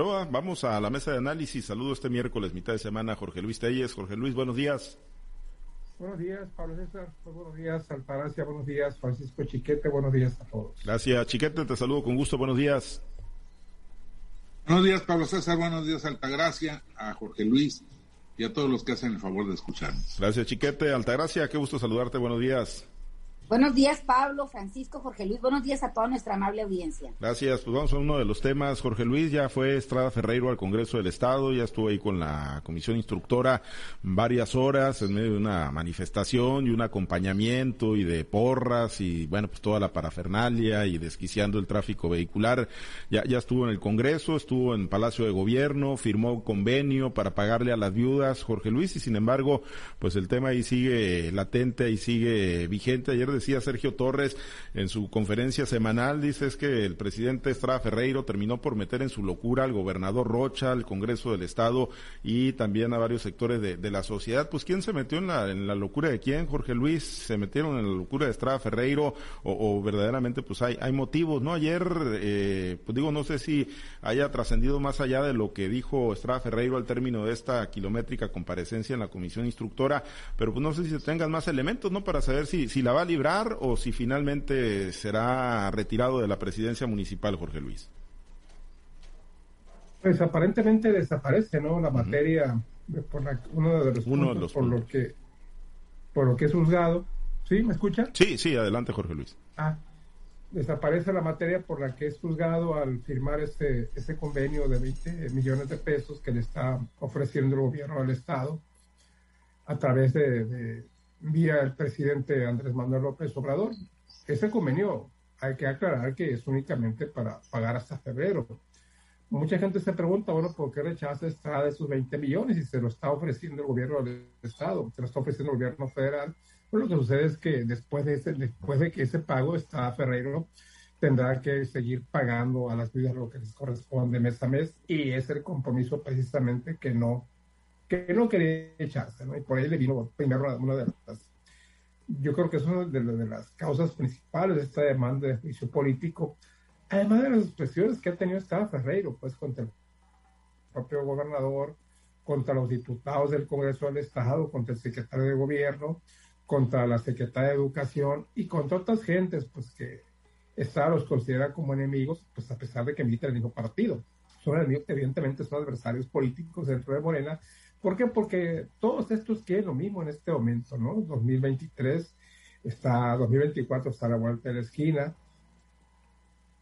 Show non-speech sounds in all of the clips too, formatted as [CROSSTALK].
Vamos a la mesa de análisis. Saludo este miércoles, mitad de semana, Jorge Luis Telles. Jorge Luis, buenos días. Buenos días, Pablo César. Buenos días, Altagracia. Buenos días, Francisco Chiquete. Buenos días a todos. Gracias, Chiquete. Te saludo con gusto. Buenos días. Buenos días, Pablo César. Buenos días, Altagracia, a Jorge Luis y a todos los que hacen el favor de escucharnos. Gracias, Chiquete. Altagracia, qué gusto saludarte. Buenos días. Buenos días, Pablo, Francisco, Jorge Luis. Buenos días a toda nuestra amable audiencia. Gracias. Pues vamos a uno de los temas. Jorge Luis ya fue Estrada Ferreiro al Congreso del Estado, ya estuvo ahí con la comisión instructora varias horas en medio de una manifestación y un acompañamiento y de porras y bueno, pues toda la parafernalia y desquiciando el tráfico vehicular. Ya, ya estuvo en el Congreso, estuvo en Palacio de Gobierno, firmó convenio para pagarle a las viudas, Jorge Luis, y sin embargo, pues el tema ahí sigue latente y sigue vigente. Ayer decía Sergio Torres en su conferencia semanal, dice es que el presidente Estrada Ferreiro terminó por meter en su locura al gobernador Rocha, al Congreso del Estado y también a varios sectores de, la sociedad. Pues ¿quién se metió en la, locura de quién? Jorge Luis, ¿se metieron en la locura de Estrada Ferreiro o, verdaderamente pues hay, hay motivos? ¿No? Ayer, eh, pues digo, no sé si haya trascendido más allá de lo que dijo Estrada Ferreiro al término de esta kilométrica comparecencia en la comisión instructora, pero pues no sé si tengan más elementos, ¿no? Para saber si, si la va a librar o si finalmente será retirado de la presidencia municipal, Jorge Luis? Pues aparentemente desaparece, ¿no? La materia por uno de los uno de los por lo que por lo que es juzgado. ¿Sí? ¿Me escucha? Sí, sí, adelante, Jorge Luis. Ah, desaparece la materia por la que es juzgado al firmar este, este convenio de 20 millones de pesos que le está ofreciendo el gobierno del Estado a través de vía el presidente Andrés Manuel López Obrador. Ese convenio hay que aclarar que es únicamente para pagar hasta febrero. Mucha gente se pregunta, bueno, ¿por qué rechaza Estrada esos 20 millones y se lo está ofreciendo el gobierno del Estado, se lo está ofreciendo el gobierno federal? Pues lo que sucede es que después de, ese, después de que ese pago, está Ferreiro tendrá que seguir pagando a las vidas lo que les corresponde mes a mes y es el compromiso precisamente que no que no quería echarse, ¿no? Y por ahí le vino primero una de las, yo creo que es una de, las causas principales de esta demanda de juicio político, además de las expresiones que ha tenido Estado Ferreiro, pues contra el propio gobernador, contra los diputados del Congreso del Estado, contra el secretario de Gobierno, contra la secretaria de Educación y contra otras gentes, pues que Estado los considera como enemigos, pues a pesar de que militan el mismo partido. Son enemigos evidentemente son adversarios políticos dentro de Morena, ¿Por qué? Porque todos estos quieren lo mismo en este momento, ¿no? 2023 está, 2024 está a la vuelta de la esquina.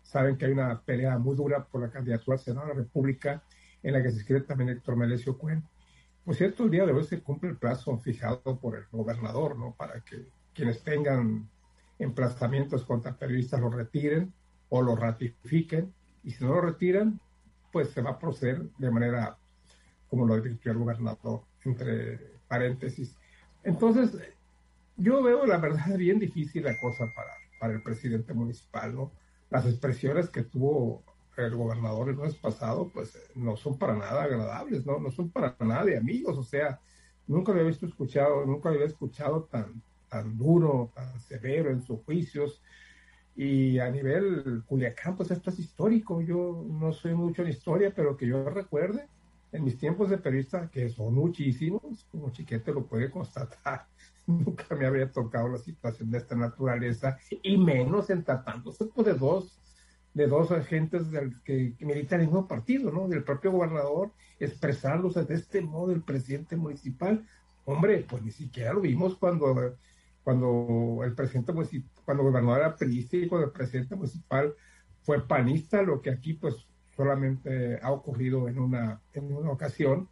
Saben que hay una pelea muy dura por la candidatura al Senado de la República, en la que se inscribe también Héctor Melesio Cuen. Por cierto, el día de hoy se cumple el plazo fijado por el gobernador, ¿no? Para que quienes tengan emplazamientos contra periodistas lo retiren o lo ratifiquen. Y si no lo retiran, pues se va a proceder de manera como lo advirtió el gobernador, entre paréntesis. Entonces, yo veo la verdad bien difícil la cosa para, para el presidente municipal, ¿no? Las expresiones que tuvo el gobernador el mes pasado, pues no son para nada agradables, ¿no? No son para nada de amigos, o sea, nunca lo había visto escuchado, nunca lo había escuchado tan, tan duro, tan severo en sus juicios. Y a nivel Culiacán, pues esto es histórico. Yo no soy mucho en historia, pero que yo recuerde, en mis tiempos de periodista, que son muchísimos, como Chiquete lo puede constatar, [LAUGHS] nunca me había tocado la situación de esta naturaleza, y menos en tratándose pues, de dos de dos agentes del, que, militan en el mismo partido, ¿no? Del propio gobernador, expresándose de este modo el presidente municipal. Hombre, pues ni siquiera lo vimos cuando, cuando el presidente municipal, cuando el gobernador era periodista y cuando el presidente municipal fue panista, lo que aquí pues solamente ha ocurrido en una, en una ocasión,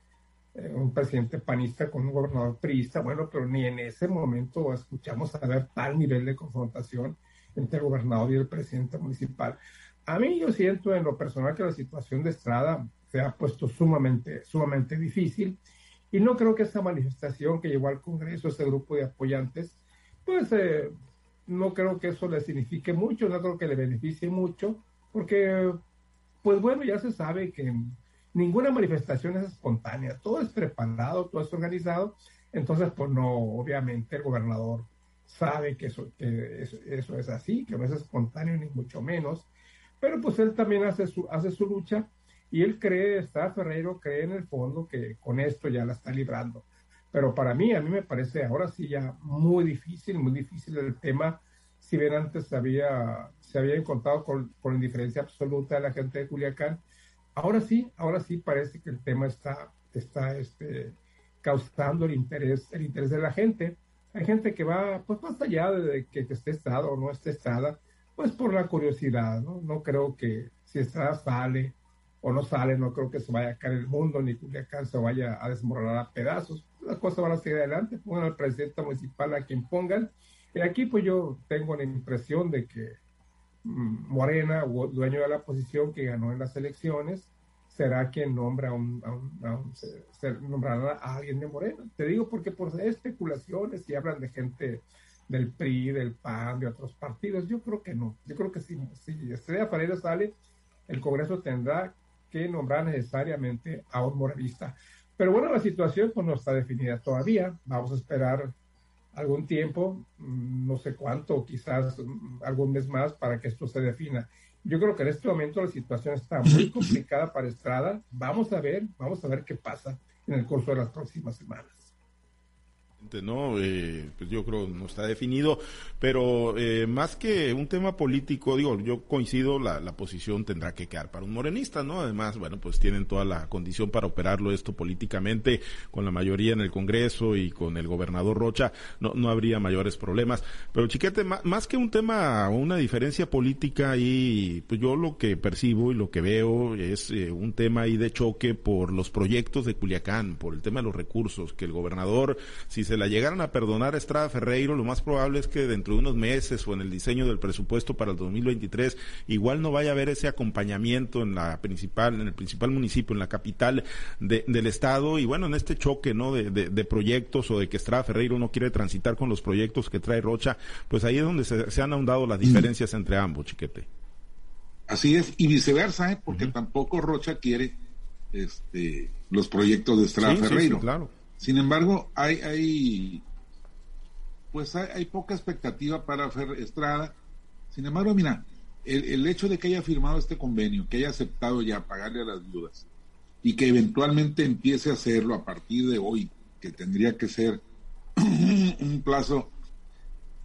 eh, un presidente panista con un gobernador priista, bueno, pero ni en ese momento escuchamos a ver tal nivel de confrontación entre el gobernador y el presidente municipal. A mí yo siento en lo personal que la situación de Estrada se ha puesto sumamente, sumamente difícil y no creo que esta manifestación que llevó al Congreso, ese grupo de apoyantes, pues eh, no creo que eso le signifique mucho, no creo que le beneficie mucho, porque pues bueno, ya se sabe que ninguna manifestación es espontánea, todo es preparado, todo es organizado, entonces pues no, obviamente el gobernador sabe que eso, eso, es así, que no es espontáneo ni mucho menos, pero pues él también hace su, hace su lucha Y él cree, está Ferreiro, cree en el fondo que con esto ya la está librando. Pero para mí, a mí me parece ahora sí ya muy difícil, muy difícil el tema. Si bien antes había, se había encontrado con, con indiferencia absoluta de la gente de Culiacán, ahora sí, ahora sí parece que el tema está, está este, causando el interés, el interés de la gente. Hay gente que va, pues más allá de que, esté Estrada o no esté Estrada, pues por la curiosidad, ¿no? No creo que si Estrada sale o no sale, no creo que se vaya a caer el mundo, ni Culiacán se vaya a desmoronar a pedazos. Las cosas van a seguir adelante, pongan al presidente municipal a quien pongan. Y aquí pues yo tengo la impresión de que mm, Morena, dueño de la posición que ganó en las elecciones, será quien nombra a un, nombrará a alguien de Morena. Te digo porque por especulaciones y hablan de gente del PRI, del PAN, de otros partidos, yo creo que no. Yo creo que si, si Estrella Faredo sale, el Congreso tendrá que nombrar necesariamente a un morenista. Pero bueno, la situación pues no está definida todavía. Vamos a esperar algún tiempo, mm, no sé cuánto, quizás mm, algún mes más para que esto se defina. Yo creo que en este momento la situación está muy complicada para Estrada. Vamos a ver, vamos a ver qué pasa en el curso de las próximas semanas. ¿No? Eh, pues yo creo no está definido, pero eh, más que un tema político, digo, yo coincido, la, la, posición tendrá que quedar para un morenista, ¿no? Además, bueno, pues tienen toda la condición para operarlo esto políticamente, con la mayoría en el Congreso y con el gobernador Rocha, no, no habría mayores problemas. Pero chiquete, más, que un tema o una diferencia política y pues yo lo que percibo y lo que veo es eh, un tema ahí de choque por los proyectos de Culiacán, por el tema de los recursos, que el gobernador, si se la llegaran a perdonar a Estrada Ferreiro, lo más probable es que dentro de unos meses o en el diseño del presupuesto para el 2023 igual no vaya a haber ese acompañamiento en la principal, en el principal municipio, en la capital del estado y bueno, en este choque, ¿no? De, proyectos o de que Estrada Ferreiro no quiere transitar con los proyectos que trae Rocha, pues ahí es donde se, han ahondado las diferencias entre ambos, chiquete. Así es, y viceversa, ¿eh? porque tampoco Rocha quiere este, los proyectos de Estrada Ferreiro. claro. Sin embargo, hay, hay pues hay, poca expectativa para Fer Estrada. Sin embargo, mira, el, hecho de que haya firmado este convenio, que haya aceptado ya pagarle a las viudas y que eventualmente empiece a hacerlo a partir de hoy, que tendría que ser [CLEARS THROAT] un plazo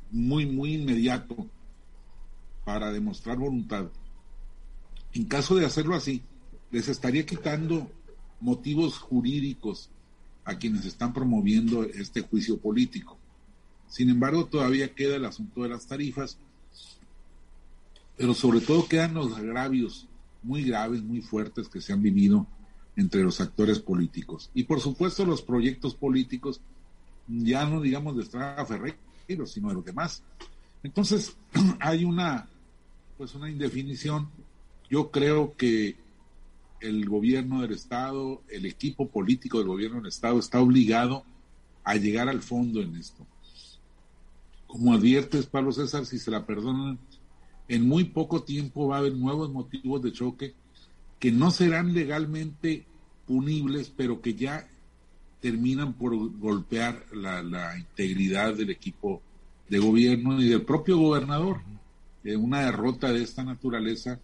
muy, muy inmediato para demostrar voluntad. En caso de hacerlo así, les estaría quitando motivos jurídicos a quienes están promoviendo este juicio político. Sin embargo, todavía queda el asunto de las tarifas, pero sobre todo quedan los agravios muy graves, muy fuertes que se han vivido entre los actores políticos. Y por supuesto los proyectos políticos, ya no digamos de Estrada Ferreiro, sino de los demás. Entonces, [CLEARS THROAT] hay una, pues una indefinición. Yo creo que el gobierno del Estado, el equipo político del gobierno del Estado está obligado a llegar al fondo en esto. Como adviertes, Pablo César, si se la perdonan, en muy poco tiempo va a haber nuevos motivos de choque que no serán legalmente punibles, pero que ya terminan por golpear la, integridad del equipo de gobierno y del propio gobernador. Eh, una derrota de esta naturaleza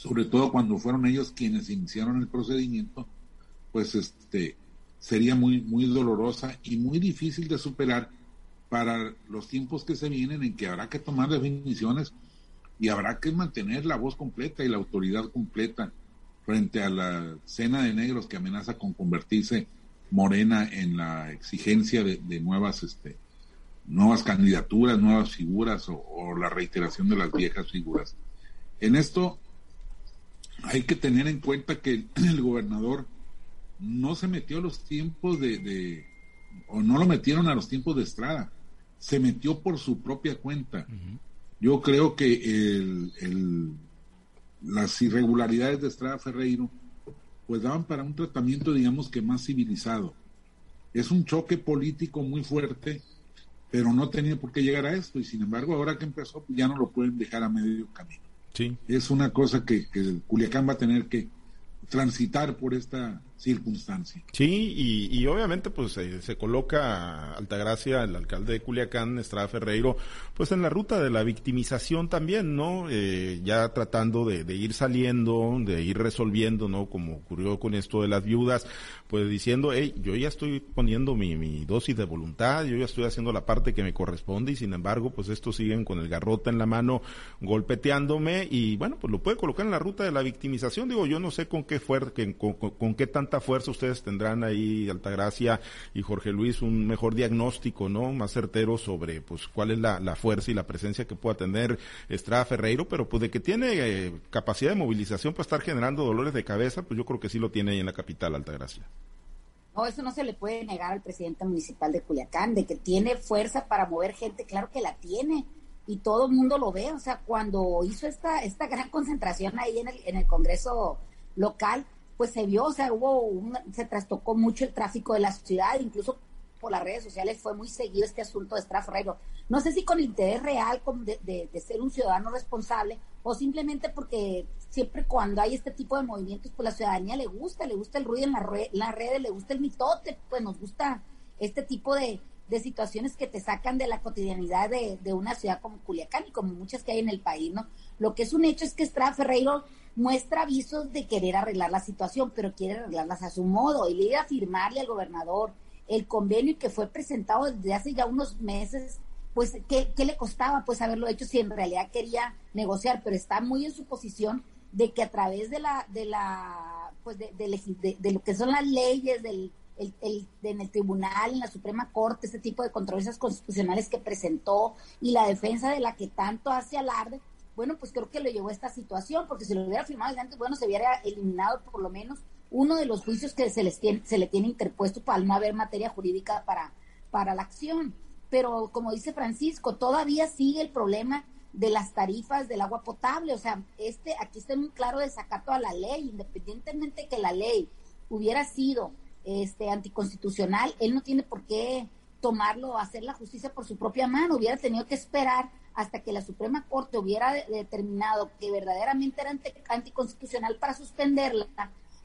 sobre todo cuando fueron ellos quienes iniciaron el procedimiento, pues este sería muy muy dolorosa y muy difícil de superar para los tiempos que se vienen en que habrá que tomar definiciones y habrá que mantener la voz completa y la autoridad completa frente a la cena de negros que amenaza con convertirse Morena en la exigencia de, nuevas este nuevas candidaturas, nuevas figuras o, o la reiteración de las viejas figuras. En esto hay que tener en cuenta que [CLEARS THROAT] el gobernador no se metió a los tiempos de, o no lo metieron a los tiempos de Estrada, se metió por su propia cuenta. Yo creo que el, las irregularidades de Estrada Ferreiro pues daban para un tratamiento digamos que más civilizado. Es un choque político muy fuerte, pero no tenía por qué llegar a esto y sin embargo ahora que empezó ya no lo pueden dejar a medio camino. Es una cosa que, Culiacán va a tener que transitar por esta circunstancia. Sí, y, obviamente pues se coloca Altagracia, el alcalde de Culiacán, Estrada Ferreiro, pues en la ruta de la victimización también, ¿no? Eh, ya tratando de, ir saliendo, de ir resolviendo, ¿no? Como ocurrió con esto de las viudas, pues diciendo, hey, yo ya estoy poniendo mi, mi dosis de voluntad, yo ya estoy haciendo la parte que me corresponde y sin embargo, pues estos siguen con el garrote en la mano golpeteándome y bueno, pues lo puede colocar en la ruta de la victimización. Digo, yo no sé con qué fuerte, con, con qué tanta fuerza ustedes tendrán ahí, Altagracia y Jorge Luis, un mejor diagnóstico, ¿no? Más certero sobre, pues, cuál es la, fuerza y la presencia que pueda tener Estrada Ferreiro, pero pues de que tiene eh, capacidad de movilización para estar generando dolores de cabeza, pues yo creo que sí lo tiene ahí en la capital, Altagracia. No, eso no se le puede negar al presidente municipal de Culiacán, de que tiene fuerza para mover gente, claro que la tiene y todo el mundo lo ve. O sea, cuando hizo esta, esta gran concentración ahí en el, en el Congreso local, pues se vio, o sea, hubo un, se trastocó mucho el tráfico de la ciudad, incluso por las redes sociales fue muy seguido este asunto de Estrada No sé si con interés real de, de, ser un ciudadano responsable o simplemente porque siempre cuando hay este tipo de movimientos, pues la ciudadanía le gusta, le gusta el ruido en, la las redes, le gusta el mitote, pues nos gusta este tipo de, de situaciones que te sacan de la cotidianidad de, de, una ciudad como Culiacán y como muchas que hay en el país, ¿no? Lo que es un hecho es que Estrada Ferreiro muestra avisos de querer arreglar la situación, pero quiere arreglarlas a su modo. Y le iba a firmarle al gobernador el convenio que fue presentado desde hace ya unos meses, pues ¿qué, ¿qué, le costaba pues haberlo hecho si en realidad quería negociar, pero está muy en su posición de que a través de la, de la, pues de, de, lo que son las leyes del el, el, en el tribunal, en la Suprema Corte, este tipo de controversias constitucionales que presentó y la defensa de la que tanto hace alarde, bueno, pues creo que lo llevó a esta situación, porque si lo hubiera firmado antes, bueno, se hubiera eliminado por lo menos uno de los juicios que se, les tiene, se le tiene interpuesto para no haber materia jurídica para, para la acción. Pero como dice Francisco, todavía sigue el problema de las tarifas del agua potable. O sea, este, aquí está un claro desacato a la ley, independientemente que la ley hubiera sido este, anticonstitucional, él no tiene por qué tomarlo, hacer la justicia por su propia mano, hubiera tenido que esperar hasta que la Suprema Corte hubiera determinado que verdaderamente era anticonstitucional para suspenderla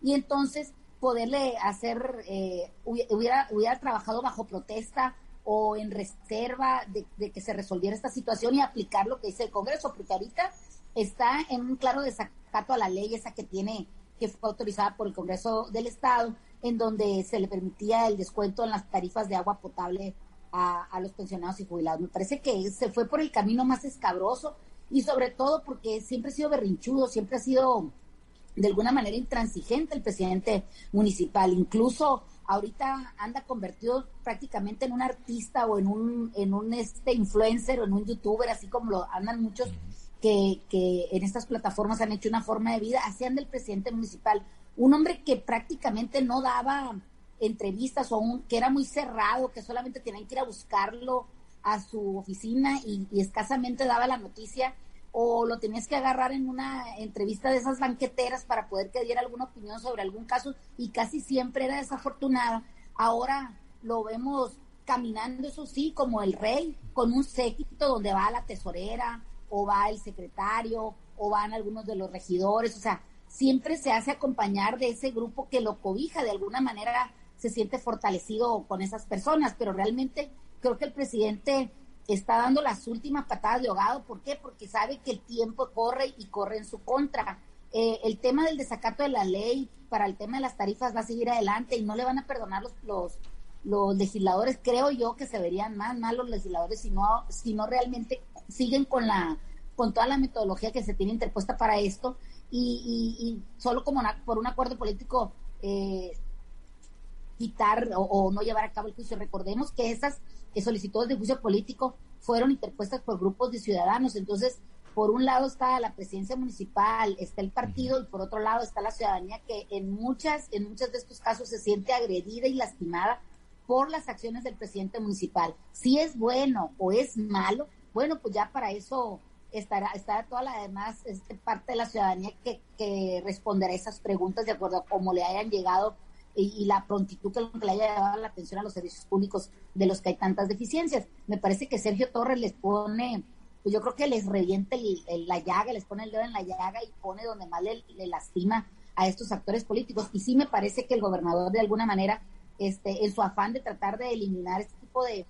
y entonces poderle hacer, eh, hubiera, hubiera trabajado bajo protesta o en reserva de, que se resolviera esta situación y aplicar lo que dice el Congreso, porque ahorita está en un claro desacato a la ley esa que tiene, que fue autorizada por el Congreso del Estado, en donde se le permitía el descuento en las tarifas de agua potable a, los pensionados y jubilados. Me parece que se fue por el camino más escabroso y sobre todo porque siempre ha sido berrinchudo, siempre ha sido de alguna manera intransigente el presidente municipal. Incluso ahorita anda convertido prácticamente en un artista o en un, en un este influencer o en un youtuber, así como lo andan muchos que, que en estas plataformas han hecho una forma de vida, así anda el presidente municipal. Un hombre que prácticamente no daba entrevistas o un, que era muy cerrado, que solamente tenían que ir a buscarlo a su oficina y, escasamente daba la noticia o lo tenías que agarrar en una entrevista de esas banqueteras para poder que diera alguna opinión sobre algún caso y casi siempre era desafortunada. Ahora lo vemos caminando, eso sí, como el rey, con un séquito donde va la tesorera o va el secretario o van algunos de los regidores, o sea, siempre se hace acompañar de ese grupo que lo cobija de alguna manera se siente fortalecido con esas personas, pero realmente creo que el presidente está dando las últimas patadas de ahogado. ¿Por qué? Porque sabe que el tiempo corre y corre en su contra. Eh, el tema del desacato de la ley para el tema de las tarifas va a seguir adelante y no le van a perdonar los, los, legisladores. Creo yo que se verían más mal los legisladores si no, si no realmente siguen con la con toda la metodología que se tiene interpuesta para esto y, y, solo como por un acuerdo político eh, quitar o, no llevar a cabo el juicio. Recordemos que esas solicitudes de juicio político fueron interpuestas por grupos de ciudadanos. Entonces, por un lado está la presidencia municipal, está el partido y por otro lado está la ciudadanía que en muchas, en muchos de estos casos se siente agredida y lastimada por las acciones del presidente municipal. Si es bueno o es malo, bueno, pues ya para eso estará, estará toda la demás este, parte de la ciudadanía que, que responderá esas preguntas de acuerdo a cómo le hayan llegado y, la prontitud que le haya dado la atención a los servicios públicos de los que hay tantas deficiencias. Me parece que Sergio Torres les pone, pues yo creo que les reviente la llaga, les pone el dedo en la llaga y pone donde más le, lastima a estos actores políticos. Y sí me parece que el gobernador de alguna manera, este, en su afán de tratar de eliminar este tipo de,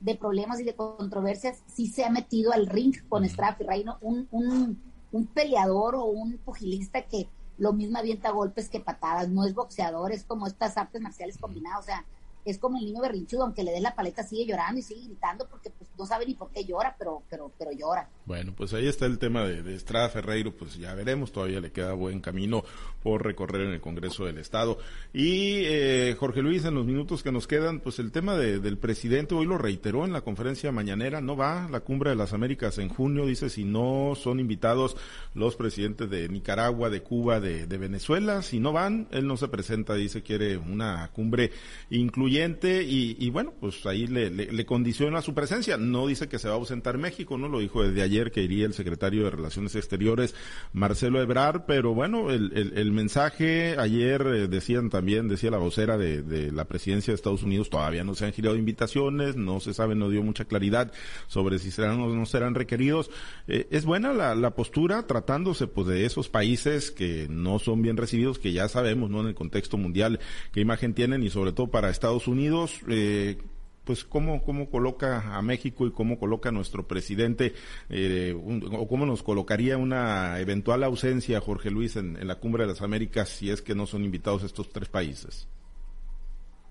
de problemas y de controversias, sí se ha metido al ring con Estrada Ferreiro, un, un, un peleador o un pugilista que lo mismo avienta golpes que patadas, no es boxeador, es como estas artes marciales combinadas, o sea, es como el niño berrinchudo, aunque le dé la paleta sigue llorando y sigue gritando porque pues no sabe ni por qué llora, pero pero pero llora. Bueno, pues ahí está el tema de, Estrada Ferreiro, pues ya veremos, todavía le queda buen camino por recorrer en el Congreso del Estado. Y eh, Jorge Luis, en los minutos que nos quedan, pues el tema del presidente hoy lo reiteró en la conferencia mañanera, no va a la cumbre de las Américas en junio, dice si no son invitados los presidentes de Nicaragua, de Cuba, de, de Venezuela, si no van, él no se presenta, dice quiere una cumbre incluyente y, bueno, pues ahí le, condiciona su presencia. No dice que se va a ausentar México, ¿no? Lo dijo desde ayer que iría el secretario de Relaciones Exteriores, Marcelo Ebrard, pero bueno, el, mensaje ayer eh, decían también, decía la vocera de, la presidencia de Estados Unidos, todavía no se han girado invitaciones, no se sabe, no dio mucha claridad sobre si serán o no serán requeridos. Eh, es buena la, la postura tratándose pues de esos países que no son bien recibidos, que ya sabemos, ¿no? En el contexto mundial, qué imagen tienen y sobre todo para Estados Unidos, eh, pues cómo, cómo coloca a México y cómo coloca a nuestro presidente, eh, o cómo nos colocaría una eventual ausencia, Jorge Luis, en, la Cumbre de las Américas si es que no son invitados estos tres países.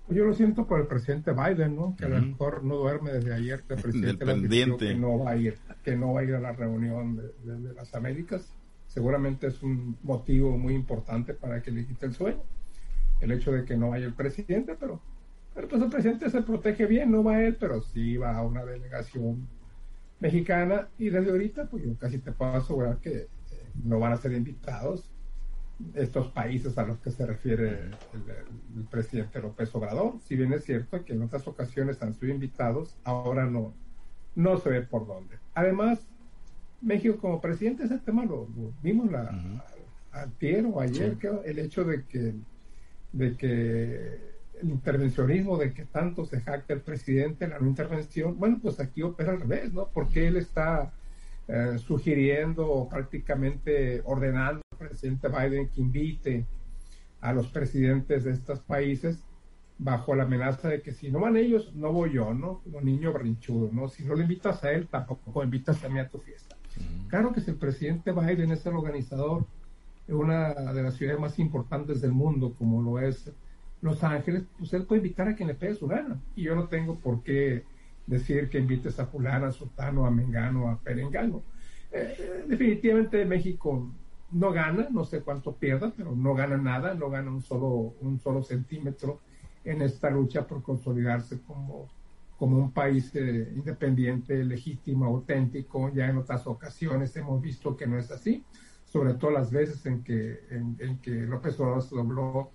Yo lo siento por el presidente Biden, ¿no? Que a lo mejor no duerme desde ayer que el presidente que no va a ir, que no va a ir a la reunión de, de las Américas. Seguramente es un motivo muy importante para que le quite el sueño, el hecho de que no vaya el presidente, pero pero pues el presidente se protege bien, no va él, pero sí va a una delegación mexicana y desde ahorita pues yo casi te puedo asegurar que eh, no van a ser invitados estos países a los que se refiere el, presidente López Obrador. Si bien es cierto que en otras ocasiones han sido invitados, ahora no, no se ve por dónde. Además, México como presidente, ese tema lo, vimos la, o ayer, que el hecho de que, de que el intervencionismo de que tanto se jacta el presidente la no intervención, bueno, pues aquí opera al revés, ¿no? Porque él está eh, sugiriendo o prácticamente ordenando al presidente Biden que invite a los presidentes de estos países bajo la amenaza de que si no van ellos, no voy yo, ¿no? Como niño brinchudo, ¿no? Si no le invitas a él, tampoco invitas a mí a tu fiesta. Claro que si el presidente Biden es el organizador de una de las ciudades más importantes del mundo, como lo es los Ángeles, pues él puede invitar a quien le pegue su gana. Y yo no tengo por qué decir que invites a fulana, a sultano, a mengano, a perengano. Eh, eh, definitivamente México no gana, no sé cuánto pierda, pero no gana nada, no gana un solo, un solo centímetro en esta lucha por consolidarse como, como un país eh, independiente, legítimo, auténtico. Ya en otras ocasiones hemos visto que no es así sobre todo las veces en que, en, que López Obrador se dobló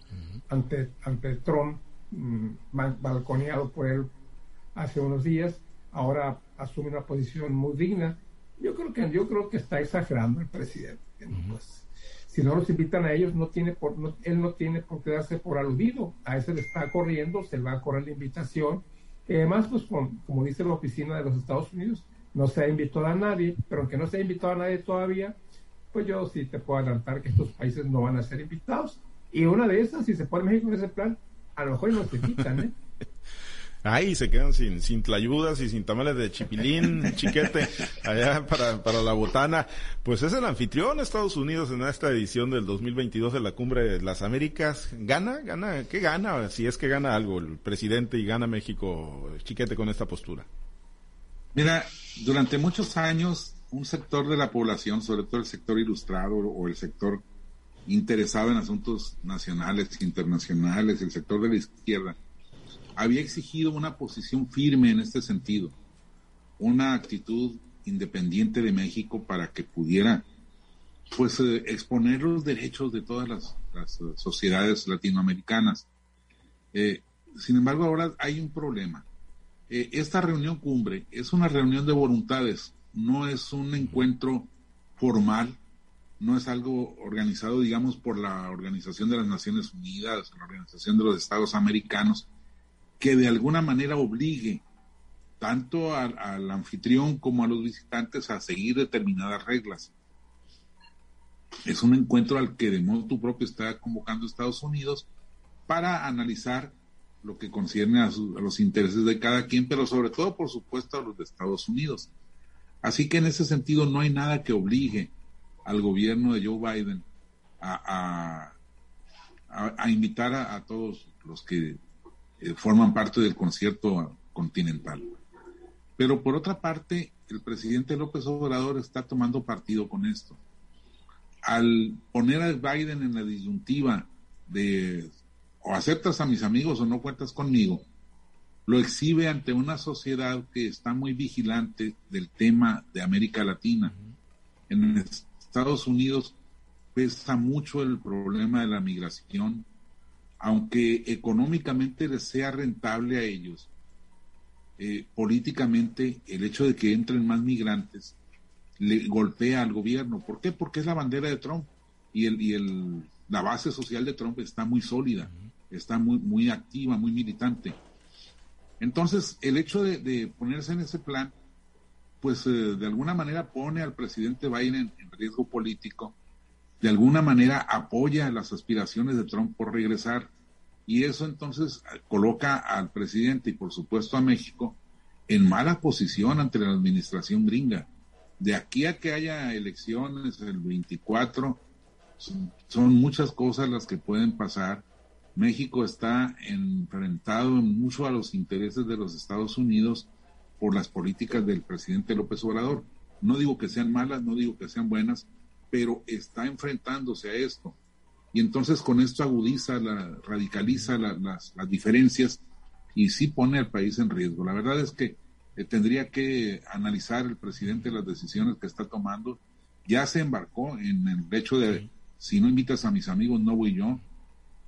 ante, ante Trump, mm, balconeado por él hace unos días, ahora asume una posición muy digna. Yo creo que, yo creo que está exagerando el presidente. Pues, si no los invitan a ellos, no tiene por, él no tiene por qué darse por aludido. A ese le está corriendo, se le va a correr la invitación. Y además, pues como dice la oficina de los Estados Unidos, no se ha invitado a nadie, pero aunque no se ha invitado a nadie todavía, pues yo sí te puedo adelantar que estos países no van a ser invitados. Y una de esas, si se pone México en ese plan, a lo mejor no se invitan, ¿eh? [LAUGHS] Ahí se quedan sin, sin tlayudas y sin tamales de chipilín, [LAUGHS] chiquete, allá para, para la botana. Pues es el anfitrión Estados Unidos en esta edición del 2022 de la Cumbre de las Américas. ¿Gana? ¿Gana? ¿Qué gana? Si es que gana algo el presidente y gana México, chiquete, con esta postura. Mira, durante muchos años un sector de la población, sobre todo el sector ilustrado o el sector interesado en asuntos nacionales internacionales, el sector de la izquierda, había exigido una posición firme en este sentido, una actitud independiente de México para que pudiera pues eh, exponer los derechos de todas las, eh, sociedades latinoamericanas. Eh, sin embargo, ahora hay un problema. esta reunión cumbre es una reunión de voluntades no es un encuentro formal, no es algo organizado, digamos, por la Organización de las Naciones Unidas, la Organización de los Estados Americanos, que de alguna manera obligue tanto al, anfitrión como a los visitantes a seguir determinadas reglas. es un encuentro al que de modo propio está convocando Estados Unidos para analizar lo que concierne a, los intereses de cada quien, pero sobre todo, por supuesto, a los de Estados Unidos. Así que en ese sentido no hay nada que obligue al gobierno de Joe Biden a, a, invitar a, todos los que eh, forman parte del concierto continental. Pero por otra parte, el presidente López Obrador está tomando partido con esto. Al poner a Biden en la disyuntiva de o aceptas a mis amigos o no cuentas conmigo, lo exhibe ante una sociedad que está muy vigilante del tema de América Latina. En Estados Unidos pesa mucho el problema de la migración, aunque económicamente les sea rentable a ellos. Eh, políticamente el hecho de que entren más migrantes le golpea al gobierno. ¿Por qué? Porque es la bandera de Trump y, el, y el, la base social de Trump está muy sólida está muy, muy activa, muy militante. Entonces, el hecho de, ponerse en ese plan, pues eh, de alguna manera pone al presidente Biden en riesgo político, de alguna manera apoya las aspiraciones de Trump por regresar, y eso entonces coloca al presidente y por supuesto a México en mala posición ante la administración gringa. De aquí a que haya elecciones el 24, son muchas cosas las que pueden pasar México está enfrentado mucho a los intereses de los Estados Unidos por las políticas del presidente López Obrador. No digo que sean malas, no digo que sean buenas, pero está enfrentándose a esto. Y entonces con esto agudiza, la, radicaliza las, diferencias y sí pone al país en riesgo. La verdad es que eh, tendría que analizar el presidente las decisiones que está tomando. Ya se embarcó en el hecho de, si no invitas a mis amigos, no voy yo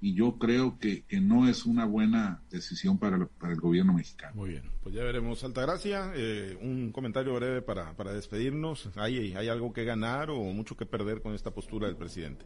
y yo creo que, no es una buena decisión para el, para el gobierno mexicano. Muy bien, pues ya veremos. Altagracia, eh, un comentario breve para, para despedirnos. ¿Hay, ¿Hay algo que ganar o mucho que perder con esta postura del presidente?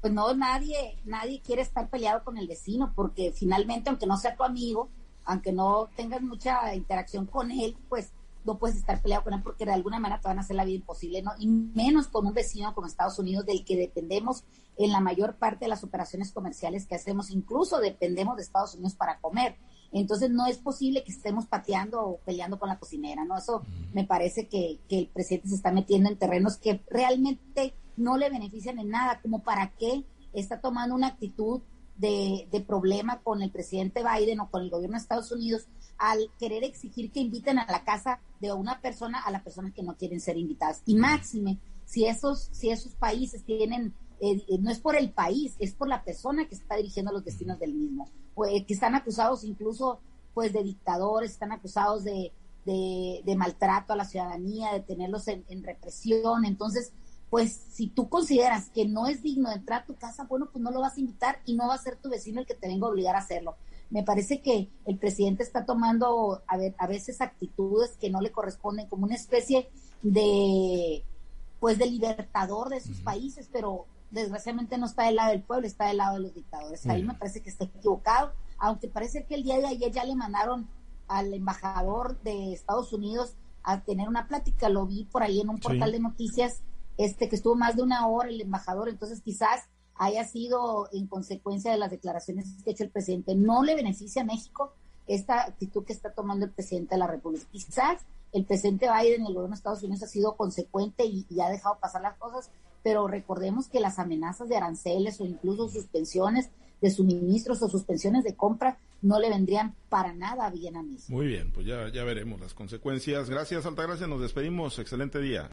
Pues no, nadie, nadie quiere estar peleado con el vecino, porque finalmente, aunque no sea tu amigo, aunque no tengas mucha interacción con él, pues no puedes estar peleado con él porque de alguna manera te van a hacer la vida imposible, ¿no? Y menos con un vecino como Estados Unidos del que dependemos en la mayor parte de las operaciones comerciales que hacemos, incluso dependemos de Estados Unidos para comer. Entonces no es posible que estemos pateando o peleando con la cocinera, ¿no? Eso me parece que, que el presidente se está metiendo en terrenos que realmente no le benefician en nada, como para qué está tomando una actitud de, de, problema con el presidente Biden o con el gobierno de Estados Unidos al querer exigir que inviten a la casa de una persona a las personas que no quieren ser invitadas. Y máxime, si esos, si esos países tienen, eh, no es por el país, es por la persona que está dirigiendo los destinos del mismo, pues, que están acusados incluso pues de dictadores, están acusados de, de, maltrato a la ciudadanía, de tenerlos en, en represión. Entonces, pues si tú consideras que no es digno de entrar a tu casa, bueno, pues no lo vas a invitar y no va a ser tu vecino el que te venga a obligar a hacerlo. Me parece que el presidente está tomando a, ver, a veces actitudes que no le corresponden como una especie de, pues, de libertador de sus países, pero desgraciadamente no está del lado del pueblo, está del lado de los dictadores. Ahí me parece que está equivocado, aunque parece que el día de ayer ya le mandaron al embajador de Estados Unidos a tener una plática, lo vi por ahí en un portal de noticias, este que estuvo más de una hora el embajador, entonces quizás haya sido en consecuencia de las declaraciones que ha hecho el presidente. No le beneficia a México esta actitud que está tomando el presidente de la República. Quizás el presidente Biden, el gobierno de Estados Unidos, ha sido consecuente y, ha dejado pasar las cosas, pero recordemos que las amenazas de aranceles o incluso suspensiones de suministros o suspensiones de compra no le vendrían para nada bien a México. Muy bien, pues ya, ya veremos las consecuencias. Gracias, Altagracia. Nos despedimos. Excelente día.